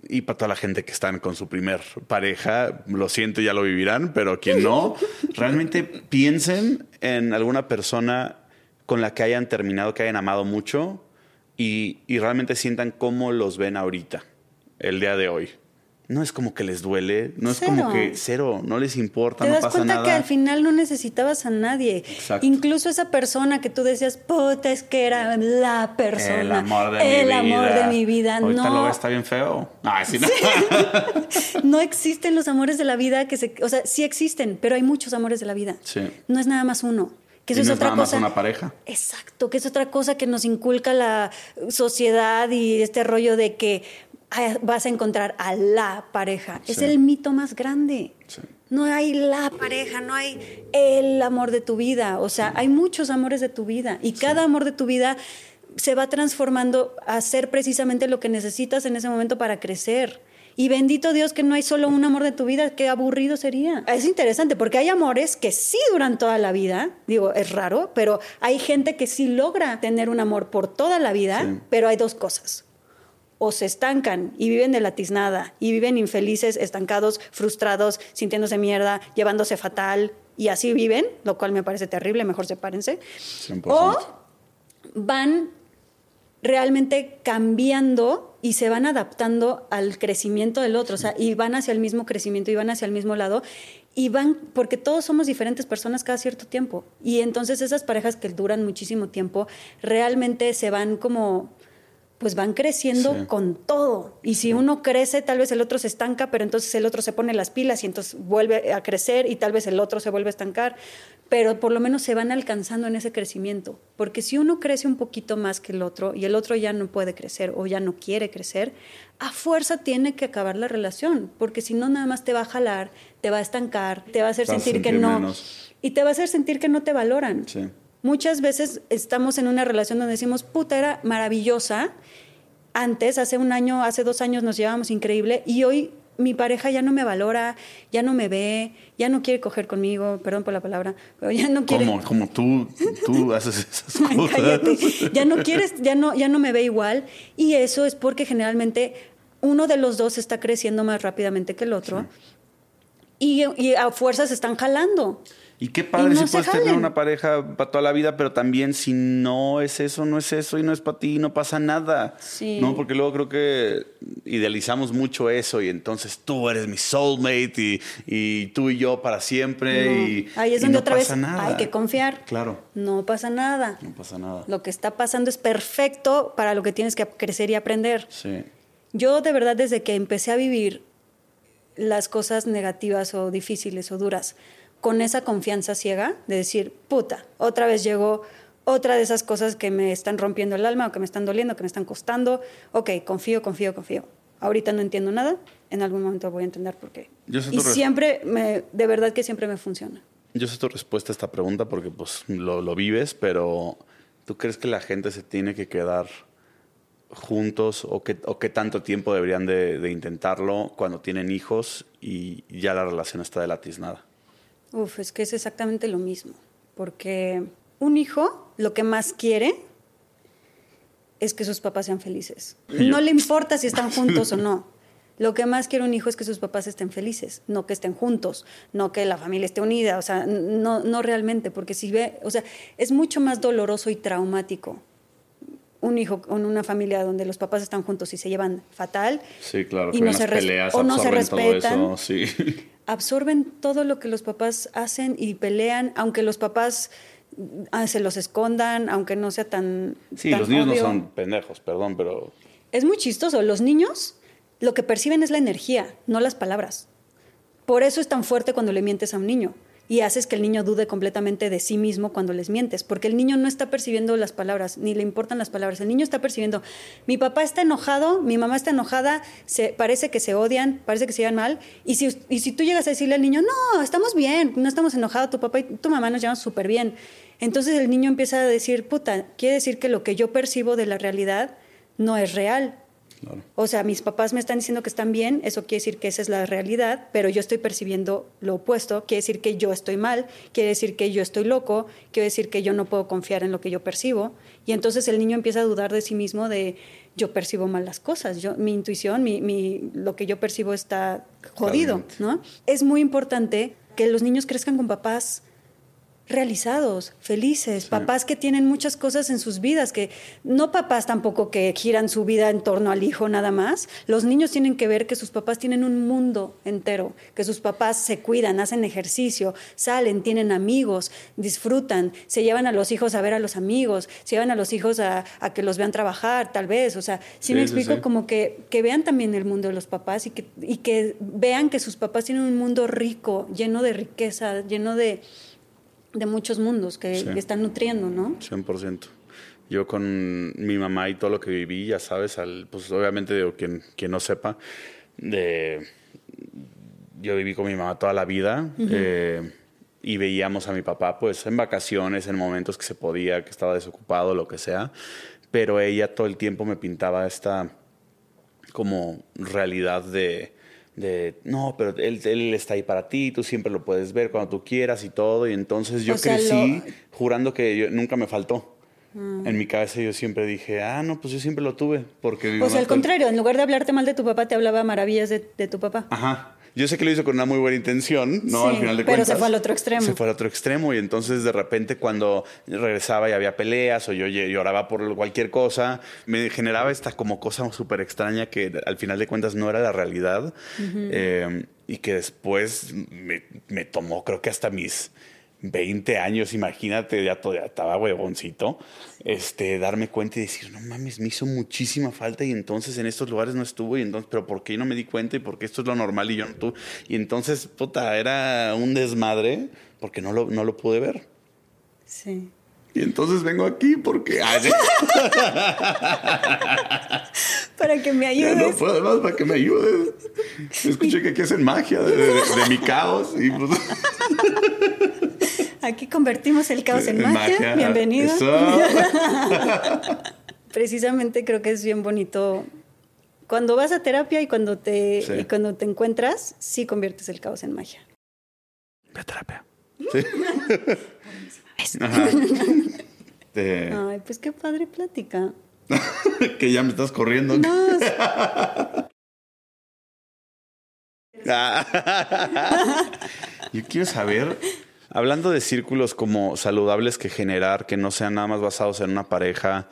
y para toda la gente que están con su primer pareja, lo siento, ya lo vivirán, pero quien no, realmente piensen en alguna persona con la que hayan terminado, que hayan amado mucho y, y realmente sientan cómo los ven ahorita, el día de hoy no es como que les duele, no es como que cero, no les importa, Te no das pasa cuenta nada. que al final no necesitabas a nadie. Incluso esa persona que tú decías, puta, es que era la persona. El amor de mi vida. El amor de mi vida. Ahorita no. lo ves, está bien feo. No, sí, no. no existen los amores de la vida que se. O sea, sí existen, pero hay muchos amores de la vida. Sí. No es nada más uno. Que y no es otra nada cosa. más una pareja. Exacto, que es otra cosa que nos inculca la sociedad y este rollo de que vas a encontrar a la pareja. Es el mito más grande. Sí. No hay la pareja, no hay el amor de tu vida. O sea, hay muchos amores de tu vida y cada amor de tu vida se va transformando a ser precisamente lo que necesitas en ese momento para crecer. Y bendito Dios que no hay solo un amor de tu vida, qué aburrido sería. Es interesante porque hay amores que sí duran toda la vida, digo, es raro, pero hay gente que sí logra tener un amor por toda la vida, Sí. pero hay dos cosas o se estancan y viven de la tiznada y viven infelices, estancados, frustrados, sintiéndose mierda, llevándose fatal y así viven, lo cual me parece terrible, mejor sepárense. 100%. O van realmente cambiando y se van adaptando al crecimiento del otro, o sea, y van hacia el mismo crecimiento y van hacia el mismo lado y van porque todos somos diferentes personas cada cierto tiempo y entonces esas parejas que duran muchísimo tiempo realmente se van como pues van creciendo Sí. con todo. Y si uno crece, tal vez el otro se estanca, pero entonces el otro se pone las pilas y entonces vuelve a crecer y tal vez el otro se vuelve a estancar. Pero por lo menos se van alcanzando en ese crecimiento. Porque si uno crece un poquito más que el otro y el otro ya no puede crecer o ya no quiere crecer, a fuerza tiene que acabar la relación. Porque si no, nada más te va a jalar, te va a estancar, te va a hacer vas sentir que no. Y te va a hacer sentir que no te valoran. Sí. Muchas veces estamos en una relación donde decimos, puta, era maravillosa. Antes, hace un año, hace dos años nos llevábamos increíble y hoy mi pareja ya no me valora, ya no me ve, ya no quiere coger conmigo, perdón por la palabra, pero ya no quiere... ¿Cómo? Como tú, tú haces esas cosas. cállate. Ya no quieres, ya no, ya no me ve igual. Y eso es porque generalmente uno de los dos está creciendo más rápidamente que el otro. Y, y a fuerzas están jalando. Y qué padre Y no si puedes tener una pareja para toda la vida, pero también si no es eso, no es eso y no es para ti, no pasa nada. Sí. No, porque luego creo que idealizamos mucho eso y entonces tú eres mi soulmate y, y tú y yo para siempre No. y Ahí es y donde no otra vez pasa nada. hay que confiar. Claro, No pasa nada. no pasa nada. Lo que está pasando es perfecto para lo que tienes que crecer y aprender. Sí. Yo de verdad desde que empecé a vivir las cosas negativas o difíciles o duras con esa confianza ciega de decir, puta, otra vez llegó otra de esas cosas que me están rompiendo el alma o que me están doliendo, que me están costando. Ok, confío, confío, confío. Ahorita no entiendo nada, en algún momento voy a entender por qué. Yo Y siempre, me, de verdad que siempre me funciona. Yo sé tu respuesta a esta pregunta porque pues lo, lo vives, pero ¿tú crees que la gente se tiene que quedar juntos o qué, o qué tanto tiempo deberían de, de intentarlo cuando tienen hijos y ya la relación está de la tiznada? Uf, es que es exactamente lo mismo, porque un hijo lo que más quiere es que sus papás sean felices. No le importa si están juntos o no. Lo que más quiere un hijo es que sus papás estén felices, no que estén juntos, no que la familia esté unida, o sea, no, no realmente, porque si ve, o sea, es mucho más doloroso y traumático un hijo con una familia donde los papás están juntos y se llevan fatal. Sí, claro, y no se peleas, o no se respetan. Todo eso, sí. Absorben todo lo que los papás hacen y pelean, aunque los papás ah, se los escondan, aunque no sea tan. Sí, los niños no son pendejos, perdón, pero. Es muy chistoso. Los niños lo que perciben es la energía, no las palabras. Por eso es tan fuerte cuando le mientes a un niño y haces que el niño dude completamente de sí mismo cuando les mientes, porque el niño no está percibiendo las palabras, ni le importan las palabras. El niño está percibiendo, mi papá está enojado, mi mamá está enojada, se, parece que se odian, parece que se llevan mal, y si, y si tú llegas a decirle al niño, no, estamos bien, no estamos enojados, tu papá y tu mamá nos llevan súper bien, entonces el niño empieza a decir, puta, quiere decir que lo que yo percibo de la realidad no es real, o sea, mis papás me están diciendo que están bien, eso quiere decir que esa es la realidad, pero yo estoy percibiendo lo opuesto, quiere decir que yo estoy mal, quiere decir que yo estoy loco, quiere decir que yo no puedo confiar en lo que yo percibo. Y entonces el niño empieza a dudar de sí mismo de yo percibo mal las cosas, yo, mi intuición, mi, lo que yo percibo está jodido, ¿no? Es muy importante que los niños crezcan con papás realizados, felices, papás que tienen muchas cosas en sus vidas, que no papás tampoco que giran su vida en torno al hijo nada más. Los niños tienen que ver que sus papás tienen un mundo entero, que sus papás se cuidan, hacen ejercicio, salen, tienen amigos, disfrutan, se llevan a los hijos a ver a los amigos, se llevan a los hijos a, que los vean trabajar, tal vez. O sea, sí, me explico como que, que, vean también el mundo de los papás y que, y que vean que sus papás tienen un mundo rico, lleno de riqueza, lleno de de muchos mundos que, están nutriendo, ¿no? 100%. Yo con mi mamá y todo lo que viví, ya sabes, al, pues obviamente digo, quien, quien no sepa, de, yo viví con mi mamá toda la vida eh, y veíamos a mi papá pues en vacaciones, en momentos que se podía, que estaba desocupado, lo que sea, pero ella todo el tiempo me pintaba esta como realidad de de, no, pero él, él, está ahí para ti, tú siempre lo puedes ver cuando tú quieras y todo. Y entonces yo crecí jurando que nunca me faltó. Mm. En mi cabeza yo siempre dije, ah, no, pues yo siempre lo tuve. Porque o sea, al contrario, en lugar de hablarte mal de tu papá, te hablaba maravillas de, de tu papá. Ajá. Yo sé que lo hizo con una muy buena intención, ¿no? al final de pero se fue al otro extremo. Se fue al otro extremo y entonces de repente cuando regresaba y había peleas o yo lloraba por cualquier cosa, me generaba esta como cosa súper extraña que al final de cuentas no era la realidad eh, y que después me, me tomó creo que hasta mis 20 años, imagínate, ya, todavía estaba huevoncito, este, darme cuenta y decir, no mames, me hizo muchísima falta y entonces en estos lugares no estuvo y entonces, pero ¿por qué no me di cuenta y por qué esto es lo normal y yo no tuve? Y entonces, puta, era un desmadre porque no lo, no lo pude ver. Sí. Y entonces vengo aquí porque... para que me ayudes. no puedo más para que me ayudes. Escuché que aquí hacen magia de, mi caos y pues... Aquí convertimos el caos en magia. Bienvenido. Precisamente creo que es bien bonito. Cuando vas a terapia y cuando te, y cuando te encuentras, sí conviertes el caos en magia. Ve a terapia. Sí. Ay, pues qué padre plática. que ya me estás corriendo. No. Yo quiero saber Hablando de círculos como saludables que generar, que no sean nada más basados en una pareja,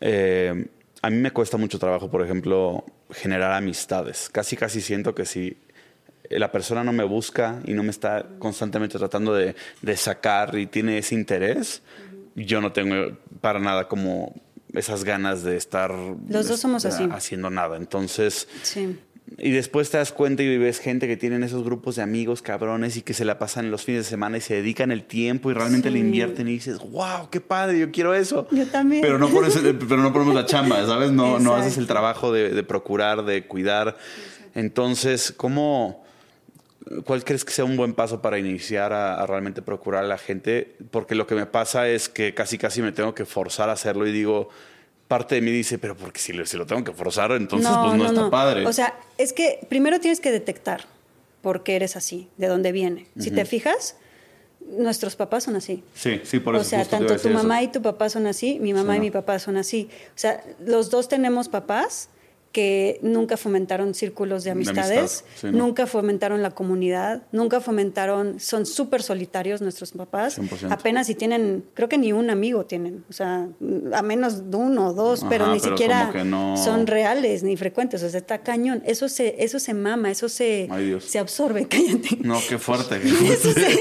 eh, a mí me cuesta mucho trabajo, por ejemplo, generar amistades. Casi, casi siento que si la persona no me busca y no me está constantemente tratando de, sacar y tiene ese interés, yo no tengo para nada como esas ganas de estar Los dos somos así. haciendo nada. Entonces, sí. Y después te das cuenta y ves gente que tienen esos grupos de amigos cabrones y que se la pasan los fines de semana y se dedican el tiempo y realmente le invierten y dices, wow, qué padre, yo quiero eso. Yo también. Pero no, pones pero no ponemos la chamba, ¿sabes? No, no haces el trabajo de, procurar, de cuidar. Entonces, ¿cómo, ¿cuál crees que sea un buen paso para iniciar a, a, realmente procurar a la gente? Porque lo que me pasa es que casi, casi me tengo que forzar a hacerlo y digo parte de mí dice, pero porque si, si lo tengo que forzar, entonces no, pues no, está padre. O sea, es que primero tienes que detectar por qué eres así, de dónde viene. Si te fijas, nuestros papás son así. Sí, sí, por eso. O sea, tanto tu mamá y tu papá son así, mi mamá y mi papá son así. O sea, los dos tenemos papás que nunca fomentaron círculos de amistades, nunca fomentaron la comunidad, nunca fomentaron, son súper solitarios nuestros papás, apenas si tienen, creo que ni un amigo tienen, o sea, a menos de uno o dos, pero ni siquiera son reales ni frecuentes, o sea, está cañón, eso se, eso se mama, eso se, se absorbe, cállate. No, qué fuerte. eso, se,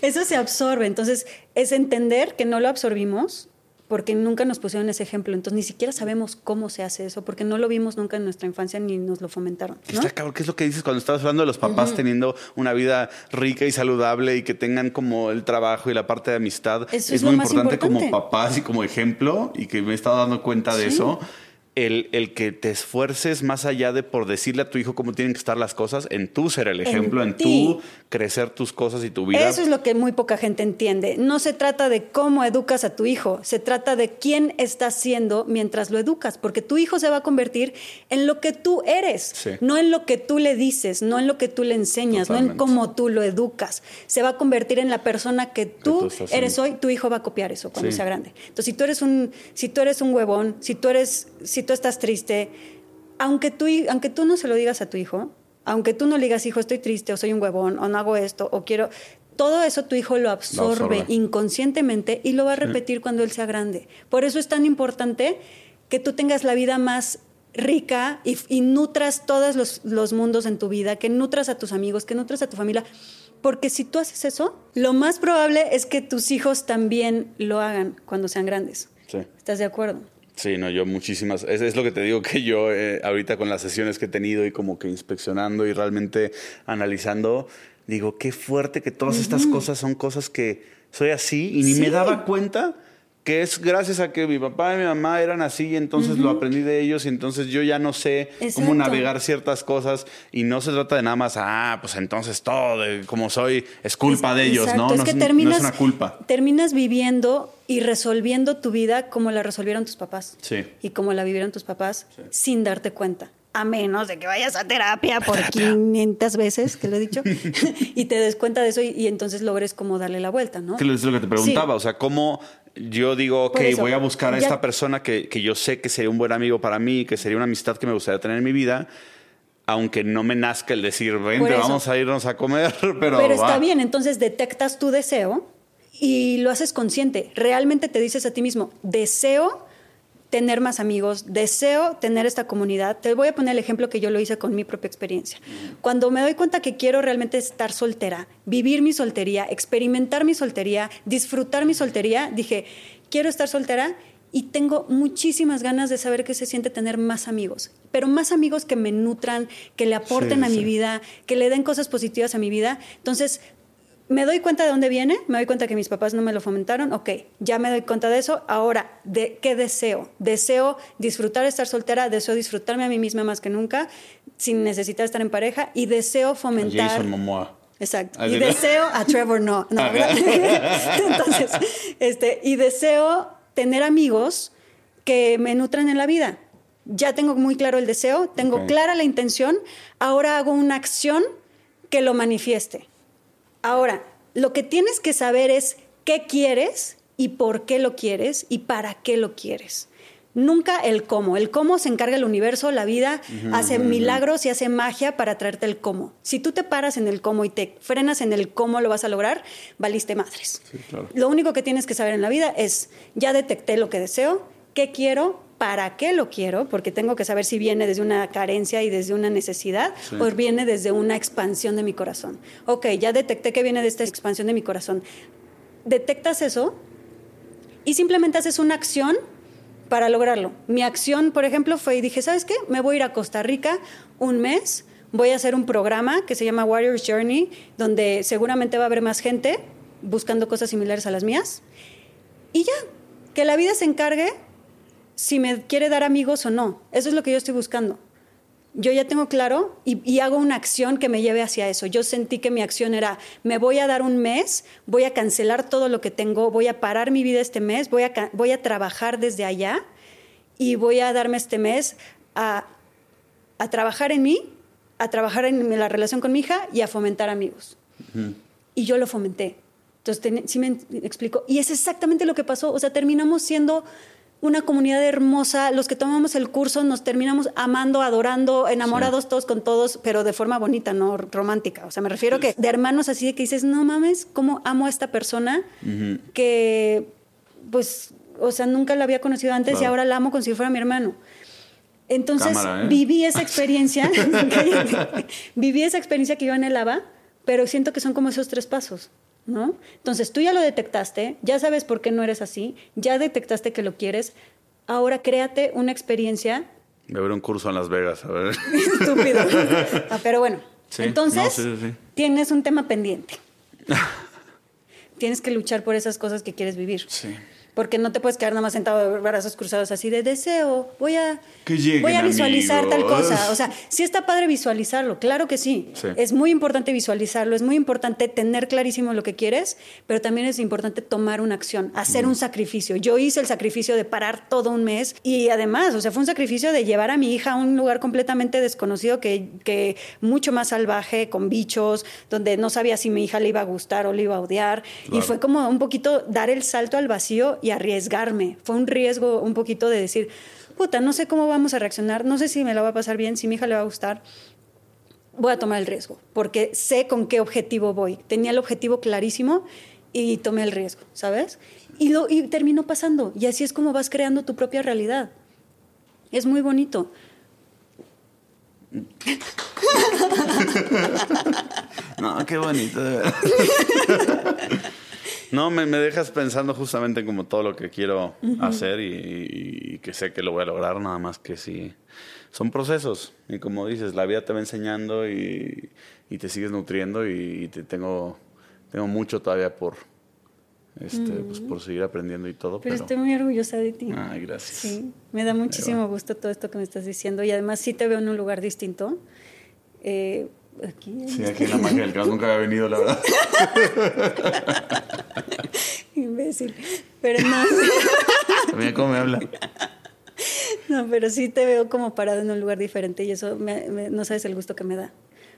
eso se absorbe, entonces es entender que no lo absorbimos porque nunca nos pusieron ese ejemplo. Entonces ni siquiera sabemos cómo se hace eso, porque no lo vimos nunca en nuestra infancia ni nos lo fomentaron. ¿no? Está cabrón, ¿qué es lo que dices cuando estabas hablando de los papás teniendo una vida rica y saludable y que tengan como el trabajo y la parte de amistad? es, muy importante, como papás y como ejemplo, y que me he estado dando cuenta de eso el, que te esfuerces más allá de por decirle a tu hijo cómo tienen que estar las cosas, en tú ser el ejemplo, en, tú crecer tus cosas y tu vida. Eso es lo que muy poca gente entiende. No se trata de cómo educas a tu hijo, se trata de quién estás siendo mientras lo educas, porque tu hijo se va a convertir en lo que tú eres, no en lo que tú le dices, no en lo que tú le enseñas, no en cómo tú lo educas. Se va a convertir en la persona que tú, eres hoy, tu hijo va a copiar eso cuando sea grande. Entonces, si tú eres un, si tú eres un huevón, si tú eres, si tú estás triste, aunque tú, aunque tú no se lo digas a tu hijo, aunque tú no le digas, hijo, estoy triste, o soy un huevón, o no hago esto, o quiero, todo eso tu hijo lo absorbe, inconscientemente y lo va a repetir cuando él sea grande. Por eso es tan importante que tú tengas la vida más rica y, nutras todos los, los, mundos en tu vida, que nutras a tus amigos, que nutras a tu familia. Porque si tú haces eso, lo más probable es que tus hijos también lo hagan cuando sean grandes. ¿Estás de acuerdo? Sí, no, yo muchísimas. Es, es lo que te digo que yo eh, ahorita con las sesiones que he tenido y como que inspeccionando y realmente analizando, digo, qué fuerte que todas estas cosas son cosas que soy así y ni me daba cuenta que es gracias a que mi papá y mi mamá eran así y entonces lo aprendí de ellos y entonces yo ya no sé cómo navegar ciertas cosas y no se trata de nada más, ah, pues entonces todo de como soy es culpa de ellos, ¿no? Es que terminas, es una culpa. Terminas viviendo y resolviendo tu vida como la resolvieron tus papás. Sí. Y como la vivieron tus papás sin darte cuenta a menos de que vayas a terapia por 500 veces, que lo he dicho, y te des cuenta de eso y, entonces logres como darle la vuelta, ¿no? Que es lo que te preguntaba, o sea, ¿cómo yo digo, ok, voy a buscar a esta persona que, que, yo sé que sería un buen amigo para mí, que sería una amistad que me gustaría tener en mi vida, aunque no me nazca el decir, vente, vamos a irnos a comer, pero... Pero está bien, entonces detectas tu deseo y lo haces consciente. Realmente te dices a ti mismo, deseo tener más amigos, deseo tener esta comunidad. Te voy a poner el ejemplo que yo lo hice con mi propia experiencia. Cuando me doy cuenta que quiero realmente estar soltera, vivir mi soltería, experimentar mi soltería, disfrutar mi soltería, dije, quiero estar soltera y tengo muchísimas ganas de saber qué se siente tener más amigos, pero más amigos que me nutran, que le aporten a mi vida, que le den cosas positivas a mi vida. Entonces, me doy cuenta de dónde viene, me doy cuenta que mis papás no me lo fomentaron, ok, ya me doy cuenta de eso, ahora, ¿de qué deseo? Deseo disfrutar estar soltera, deseo disfrutarme a mí misma más que nunca, sin necesitar estar en pareja, y deseo fomentar... Jason Momoa. Exacto. Y deseo a Trevor no, no Entonces, este, y deseo tener amigos que me nutran en la vida. Ya tengo muy claro el deseo, tengo clara la intención, ahora hago una acción que lo manifieste. Ahora, lo que tienes que saber es qué quieres y por qué lo quieres y para qué lo quieres. Nunca el cómo. El cómo se encarga el universo, la vida hace milagros y hace magia para traerte el cómo. Si tú te paras en el cómo y te frenas en el cómo lo vas a lograr, valiste madres. Lo único que tienes que saber en la vida es, ya detecté lo que deseo, qué quiero, para qué lo quiero, porque tengo que saber si viene desde una carencia y desde una necesidad o viene desde una expansión de mi corazón. Ok, ya detecté que viene de esta expansión de mi corazón. Detectas eso y simplemente haces una acción para lograrlo. Mi acción, por ejemplo, fue y dije, ¿sabes qué? Me voy a ir a Costa Rica un mes, voy a hacer un programa que se llama Warriors Journey, donde seguramente va a haber más gente buscando cosas similares a las mías. Y ya, que la vida se encargue si me quiere dar amigos o no. Eso es lo que yo estoy buscando. Yo ya tengo claro y, hago una acción que me lleve hacia eso. Yo sentí que mi acción era, me voy a dar un mes, voy a cancelar todo lo que tengo, voy a parar mi vida este mes, voy a, voy a trabajar desde allá y voy a darme este mes a, a trabajar en mí, a trabajar en la relación con mi hija y a fomentar amigos. Y yo lo fomenté. Entonces, sí me explico. Y es exactamente lo que pasó. O sea, terminamos siendo una comunidad hermosa. Los que tomamos el curso nos terminamos amando, adorando, enamorados todos con todos, pero de forma bonita, no romántica. O sea, me refiero que de hermanos así de que dices, no mames, cómo amo a esta persona que, pues, o sea, nunca la había conocido antes y ahora la amo como si fuera mi hermano. Entonces ¿eh? viví esa experiencia, viví esa experiencia que yo anhelaba, pero siento que son como esos tres pasos. ¿No? Entonces tú ya lo detectaste, ya sabes por qué no eres así, ya detectaste que lo quieres, ahora créate una experiencia. De ver un curso en Las Vegas, a ver. Estúpido. Ah, pero bueno, entonces tienes un tema pendiente. tienes que luchar por esas cosas que quieres vivir. Sí porque no te puedes quedar nada más sentado de brazos cruzados así de deseo, voy a, voy a visualizar tal cosa. O sea, sí está padre visualizarlo, claro que sí. Es muy importante visualizarlo, es muy importante tener clarísimo lo que quieres, pero también es importante tomar una acción, hacer un sacrificio. Yo hice el sacrificio de parar todo un mes y además, o sea, fue un sacrificio de llevar a mi hija a un lugar completamente desconocido que, que mucho más salvaje, con bichos, donde no sabía si mi hija le iba a gustar o le iba a odiar. Y fue como un poquito dar el salto al vacío arriesgarme. Fue un riesgo un poquito de decir, puta, no sé cómo vamos a reaccionar, no sé si me la va a pasar bien, si mi hija le va a gustar. Voy a tomar el riesgo, porque sé con qué objetivo voy. Tenía el objetivo clarísimo y tomé el riesgo, ¿sabes? Y, lo, y terminó pasando. Y así es como vas creando tu propia realidad. Es muy bonito. no, qué bonito, de verdad. No, me, dejas pensando justamente como todo lo que quiero hacer y, que sé que lo voy a lograr, nada más que si son procesos. Y como dices, la vida te va enseñando y, te sigues nutriendo y te tengo, tengo mucho todavía por, este, pues por seguir aprendiendo y todo. Pero, estoy muy orgullosa de ti. Ay, gracias. Sí, me da muchísimo gusto todo esto que me estás diciendo y además sí te veo en un lugar distinto. Eh, aquí. Sí, aquí en la magia del caos nunca había venido, la verdad. Imbécil. Pero no. Mira cómo me habla. No, pero sí te veo como parado en un lugar diferente y eso no sabes el gusto que me da.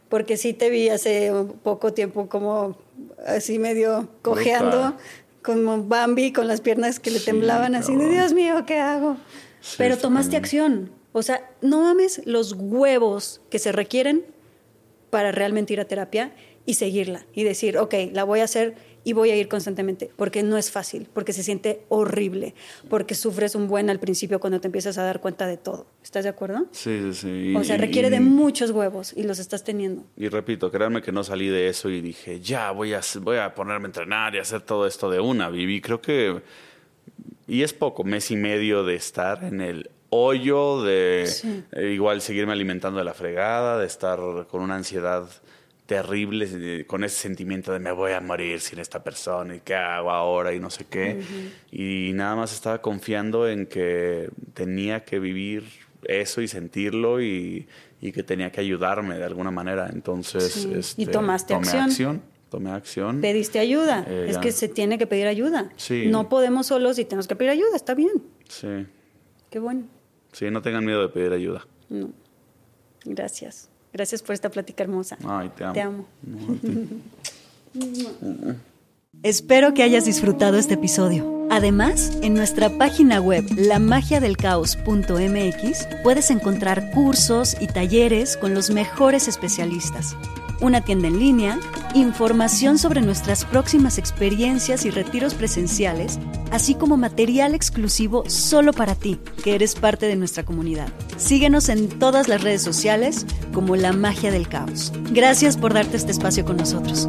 Porque sí te vi hace poco tiempo como así medio cojeando, como Bambi con las piernas que le temblaban así de Dios mío, ¿qué hago? pero tomaste acción. O sea, no mames los huevos que se requieren para realmente ir a terapia y seguirla y decir, ok, la voy a hacer y voy a ir constantemente, porque no es fácil, porque se siente horrible, porque sufres un buen al principio cuando te empiezas a dar cuenta de todo. ¿Estás de acuerdo? Sí, sí. O sea, requiere de muchos huevos y los estás teniendo. Y repito, créanme que no salí de eso y dije, ya, voy a, voy a ponerme a entrenar y hacer todo esto de una. Viví, creo que, y es poco, mes y medio de estar en el hoyo, de eh, igual seguirme alimentando de la fregada, de estar con una ansiedad terrible, eh, con ese sentimiento de me voy a morir sin esta persona y qué hago ahora y no sé qué. Y nada más estaba confiando en que tenía que vivir eso y sentirlo y, que tenía que ayudarme de alguna manera. Entonces, y este, tomaste tomé acción. Tomé acción. Pediste ayuda. Eh, es que se tiene que pedir ayuda. No podemos solos y tenemos que pedir ayuda. Está bien. Sí. Qué bueno. Sí, no tengan miedo de pedir ayuda. No. Gracias. Gracias por esta plática hermosa. Ay, te amo. Te amo. Espero que hayas disfrutado este episodio. Además, en nuestra página web lamagiadelcaos.mx puedes encontrar cursos y talleres con los mejores especialistas una tienda en línea, información sobre nuestras próximas experiencias y retiros presenciales, así como material exclusivo solo para ti, que eres parte de nuestra comunidad. Síguenos en todas las redes sociales como La Magia del Caos. Gracias por darte este espacio con nosotros.